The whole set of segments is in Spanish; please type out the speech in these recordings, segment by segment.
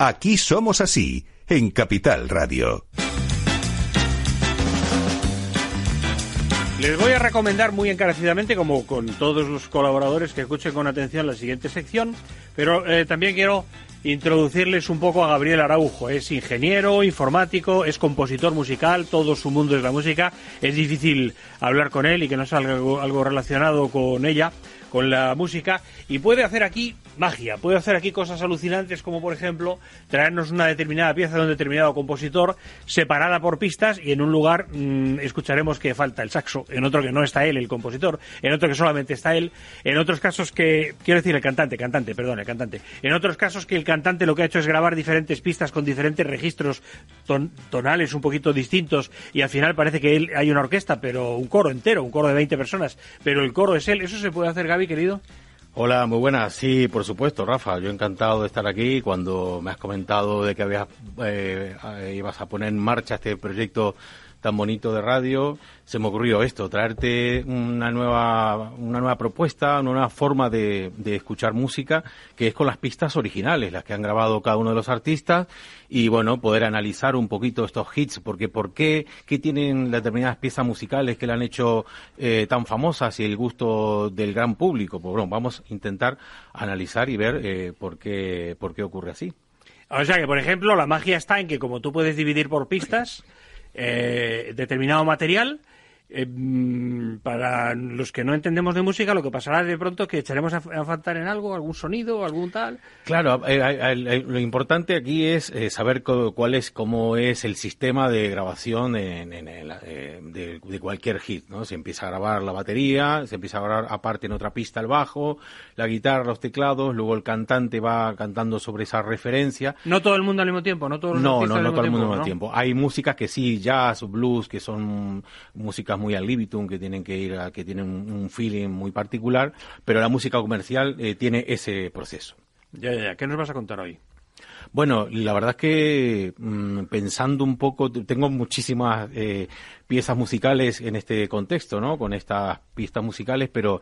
Aquí somos así, en Capital Radio. Les voy a recomendar muy encarecidamente, como con todos los colaboradores, que escuchen con atención la siguiente sección, pero eh, también quiero introducirles un poco a Gabriel Araujo. Es ingeniero, informático, es compositor musical, todo su mundo es la música. Es difícil hablar con él y que no salga algo relacionado con ella con la música y puede hacer aquí magia, puede hacer aquí cosas alucinantes como por ejemplo traernos una determinada pieza de un determinado compositor separada por pistas y en un lugar mm, escucharemos que falta el saxo, en otro que no está él, el compositor, en otro que solamente está él, en otros casos que, quiero decir el cantante, cantante, perdón, el cantante, en otros casos que el cantante lo que ha hecho es grabar diferentes pistas con diferentes registros tonales un poquito distintos y al final parece que él hay una orquesta, pero un coro entero, un coro de 20 personas, pero el coro es él, eso se puede hacer querido? Hola, muy buenas. Sí, por supuesto, Rafa. Yo encantado de estar aquí. Cuando me has comentado de que habías, eh, ibas a poner en marcha este proyecto tan bonito de radio, se me ocurrió esto, traerte una nueva, una nueva propuesta, una nueva forma de, de, escuchar música, que es con las pistas originales, las que han grabado cada uno de los artistas, y bueno, poder analizar un poquito estos hits, porque por qué, qué tienen determinadas piezas musicales que le han hecho eh, tan famosas y el gusto del gran público. Pues bueno, vamos a intentar analizar y ver eh, por, qué, por qué ocurre así. O sea que, por ejemplo, la magia está en que como tú puedes dividir por pistas, eh, determinado material, eh, mm, para los que no entendemos de música, lo que pasará de pronto es que echaremos a, faltar en algo, algún sonido, algún tal. Claro, eh, lo importante aquí es eh, saber cuál es, cómo es el sistema de grabación en, de, cualquier hit, ¿no? Se empieza a grabar la batería, se empieza a grabar aparte en otra pista el bajo, la guitarra, los teclados, luego el cantante va cantando sobre esa referencia. No todo el mundo al mismo tiempo, no todos los No, no, no todo el mundo al mismo tiempo. Hay músicas que sí, jazz, blues, que son músicas muy al libitum, que tienen que ir a, que tienen un, feeling muy particular, pero la música comercial eh, tiene ese proceso. Ya, ya, ya. ¿Qué nos vas a contar hoy? Bueno, la verdad es que mm, pensando un poco, tengo muchísimas eh, piezas musicales en este contexto, ¿no? Con estas pistas musicales, pero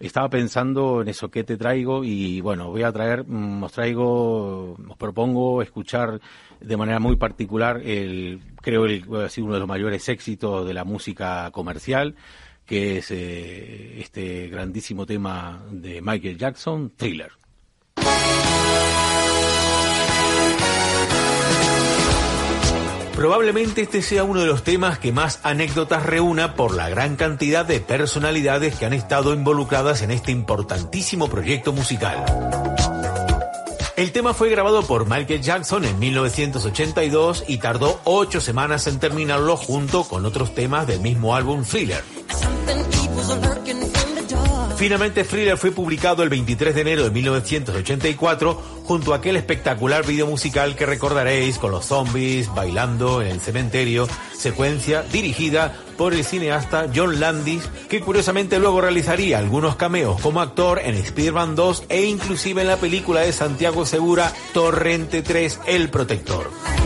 estaba pensando en eso que te traigo y bueno, voy a traer, mm, os traigo, os propongo escuchar de manera muy particular el, creo el, ha sido uno de los mayores éxitos de la música comercial, que es eh, este grandísimo tema de Michael Jackson, Thriller. Probablemente este sea uno de los temas que más anécdotas reúna por la gran cantidad de personalidades que han estado involucradas en este importantísimo proyecto musical. El tema fue grabado por Michael Jackson en 1982 y tardó ocho semanas en terminarlo junto con otros temas del mismo álbum Thriller. Finalmente Thriller fue publicado el 23 de enero de 1984 junto a aquel espectacular video musical que recordaréis con los zombies bailando en el cementerio, secuencia dirigida por el cineasta John Landis, que curiosamente luego realizaría algunos cameos como actor en Spider-Man 2 e inclusive en la película de Santiago Segura Torrente 3 El Protector.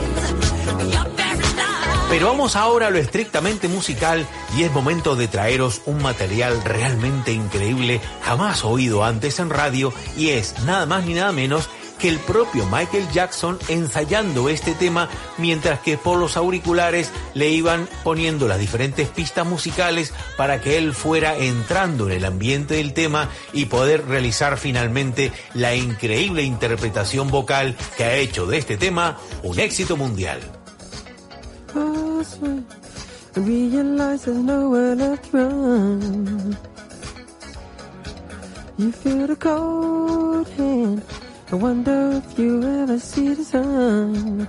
Pero vamos ahora a lo estrictamente musical y es momento de traeros un material realmente increíble, jamás oído antes en radio y es nada más ni nada menos que el propio Michael Jackson ensayando este tema mientras que por los auriculares le iban poniendo las diferentes pistas musicales para que él fuera entrando en el ambiente del tema y poder realizar finalmente la increíble interpretación vocal que ha hecho de este tema un éxito mundial. Crossway and realize there's nowhere left to run. You feel the cold hand. I wonder if you ever see the sun.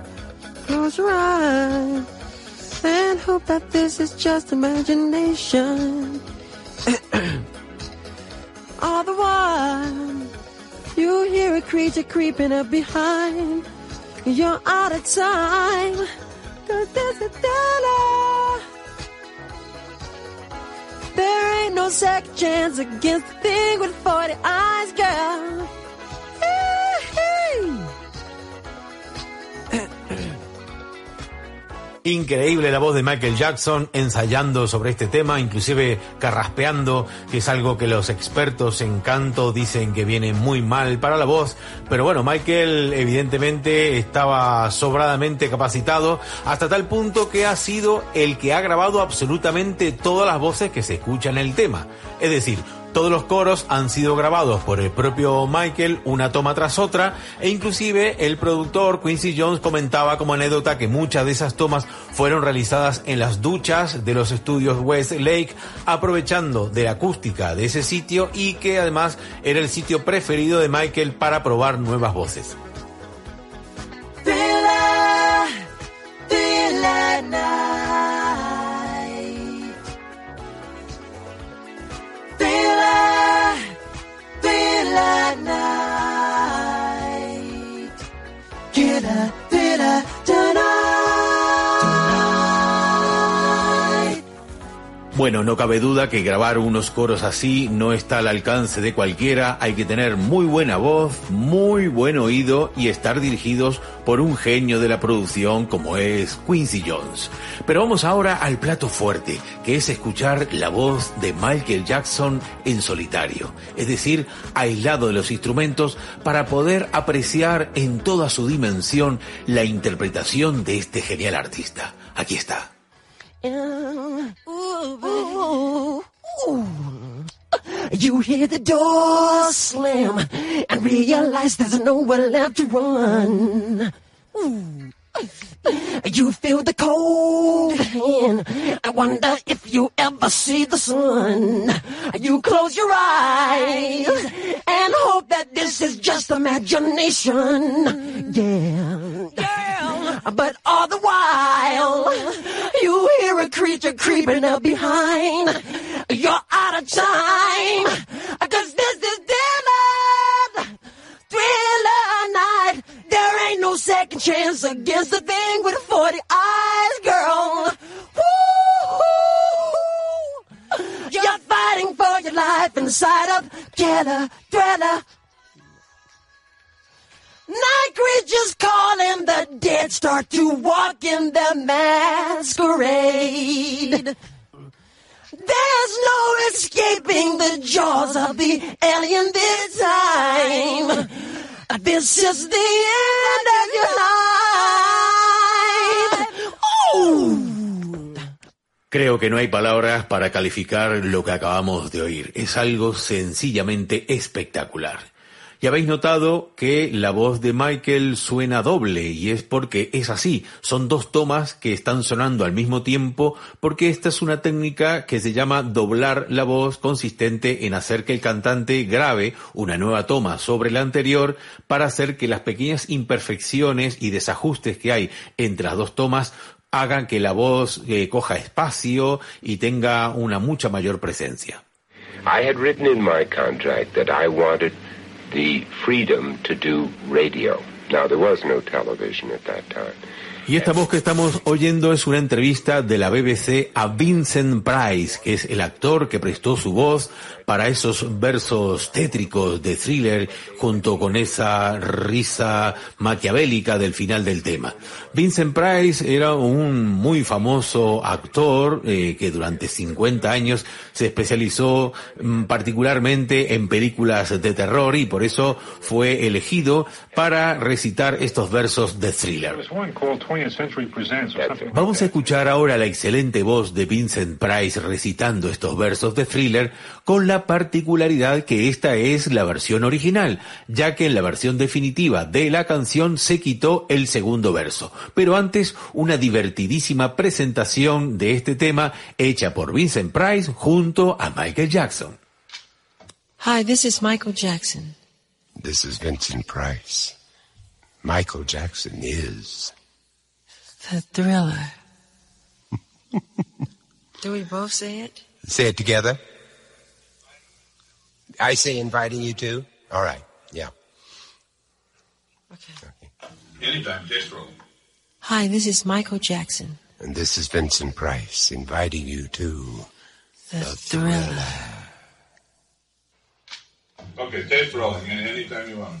Close your eyes and hope that this is just imagination. All the while, you hear a creature creeping up behind. You're out of time. Cause a. There ain't no second chance against the thing with 40 eyes, girl. Increíble la voz de Michael Jackson ensayando sobre este tema, inclusive carraspeando, que es algo que los expertos en canto dicen que viene muy mal para la voz. Pero bueno, Michael evidentemente estaba sobradamente capacitado hasta tal punto que ha sido el que ha grabado absolutamente todas las voces que se escuchan en el tema. Es decir, todos los coros han sido grabados por el propio Michael, una toma tras otra, e inclusive el productor Quincy Jones comentaba como anécdota que muchas de esas tomas fueron realizadas en las duchas de los estudios Westlake, aprovechando de la acústica de ese sitio y que además era el sitio preferido de Michael para probar nuevas voces. Bueno, no cabe duda que grabar unos coros así no está al alcance de cualquiera, hay que tener muy buena voz, muy buen oído y estar dirigidos por un genio de la producción como es Quincy Jones. Pero vamos ahora al plato fuerte, que es escuchar la voz de Michael Jackson en solitario, es decir, aislado de los instrumentos para poder apreciar en toda su dimensión la interpretación de este genial artista. Aquí está. Oh, you hear the door slam and realize there's nowhere left to run. Ooh. You feel the cold hand. I wonder if you ever see the sun. You close your eyes and hope that this is just imagination. Yeah. yeah. But all the while, you hear a creature creeping up behind. You're out of time. Chance against the thing with 40 eyes, girl. Woo! You're fighting for your life inside of Killer Thriller. Night creatures calling the dead start to walk in their masquerade. There's no escaping the jaws of the alien this time. Creo que no hay palabras para calificar lo que acabamos de oír. Es algo sencillamente espectacular. Y habéis notado que la voz de Michael suena doble y es porque es así. Son dos tomas que están sonando al mismo tiempo porque esta es una técnica que se llama doblar la voz consistente en hacer que el cantante grabe una nueva toma sobre la anterior para hacer que las pequeñas imperfecciones y desajustes que hay entre las dos tomas hagan que la voz eh, coja espacio y tenga una mucha mayor presencia. The freedom to do radio. Now, there was no television at that time. Y esta voz que estamos oyendo es una entrevista de la BBC a Vincent Price, que es el actor que prestó su voz para esos versos tétricos de thriller junto con esa risa maquiavélica del final del tema. Vincent Price era un muy famoso actor eh, que durante 50 años se especializó mm, particularmente en películas de terror y por eso fue elegido para recitar estos versos de thriller. Vamos a escuchar ahora la excelente voz de Vincent Price recitando estos versos de thriller con la particularidad que esta es la versión original, ya que en la versión definitiva de la canción se quitó el segundo verso. Pero antes, una divertidísima presentación de este tema hecha por Vincent Price junto a Michael Jackson. Hi, this is Michael Jackson. This is Vincent Price. Michael Jackson is the thriller. Do we both say it? Say it together. I say inviting you to. All right. Yeah. Okay. okay. Anytime, test roll. Hi, this is Michael Jackson. And this is Vincent Price inviting you to the, the thriller. thriller. Okay, test rolling. Anytime you want.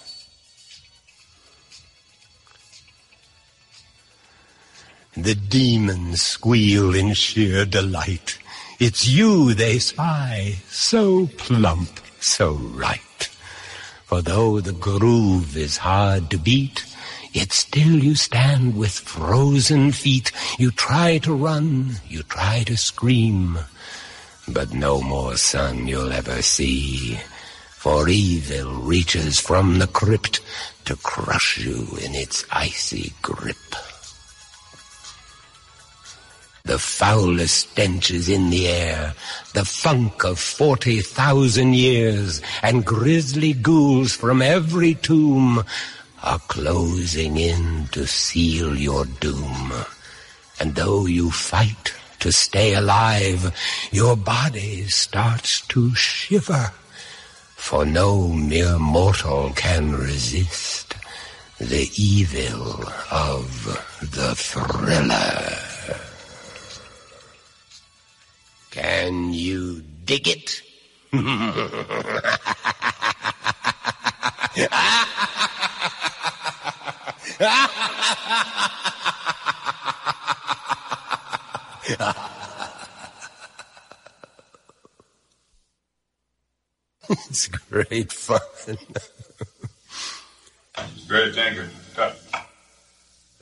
The demons squeal in sheer delight. It's you they spy, so plump, so right. For though the groove is hard to beat, yet still you stand with frozen feet. You try to run, you try to scream, but no more sun you'll ever see. For evil reaches from the crypt to crush you in its icy grip. The foulest stench is in the air, the funk of forty thousand years, and grisly ghouls from every tomb are closing in to seal your doom. And though you fight to stay alive, your body starts to shiver, for no mere mortal can resist the evil of the thriller. Can you dig it? it's great fun. It's great. Cut.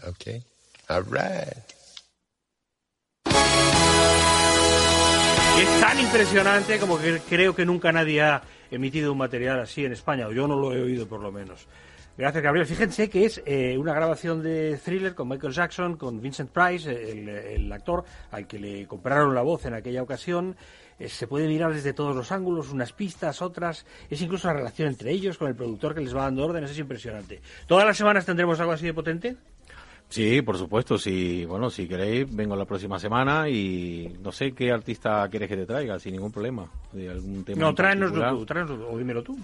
Okay. All right. Es tan impresionante como que creo que nunca nadie ha emitido un material así en España, o yo no lo he oído por lo menos. Gracias, Gabriel. Fíjense que es eh, una grabación de thriller con Michael Jackson, con Vincent Price, el, el actor al que le compraron la voz en aquella ocasión. Eh, se puede mirar desde todos los ángulos, unas pistas, otras. Es incluso la relación entre ellos con el productor que les va dando órdenes. Es impresionante. ¿Todas las semanas tendremos algo así de potente? Sí, por supuesto. Si, bueno, si queréis, vengo la próxima semana y no sé qué artista quieres que te traiga, sin ningún problema. De algún tema No, en tráenoslo tú, tráenoslo, o dímelo tú.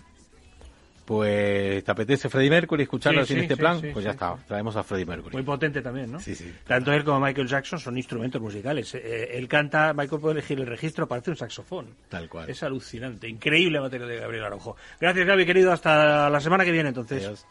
Pues, ¿te apetece Freddie Mercury escucharlo Sí, sí, este sí, plan? pues ya está, traemos a Freddie Mercury. Muy potente también, ¿no? Sí, sí. Tanto él como Michael Jackson son instrumentos musicales. Eh, él canta, Michael puede elegir el registro, parece un saxofón. Tal cual. Es alucinante, increíble material de Gabriel Araujo. Gracias, Gaby, querido. Hasta la semana que viene, entonces. Adiós.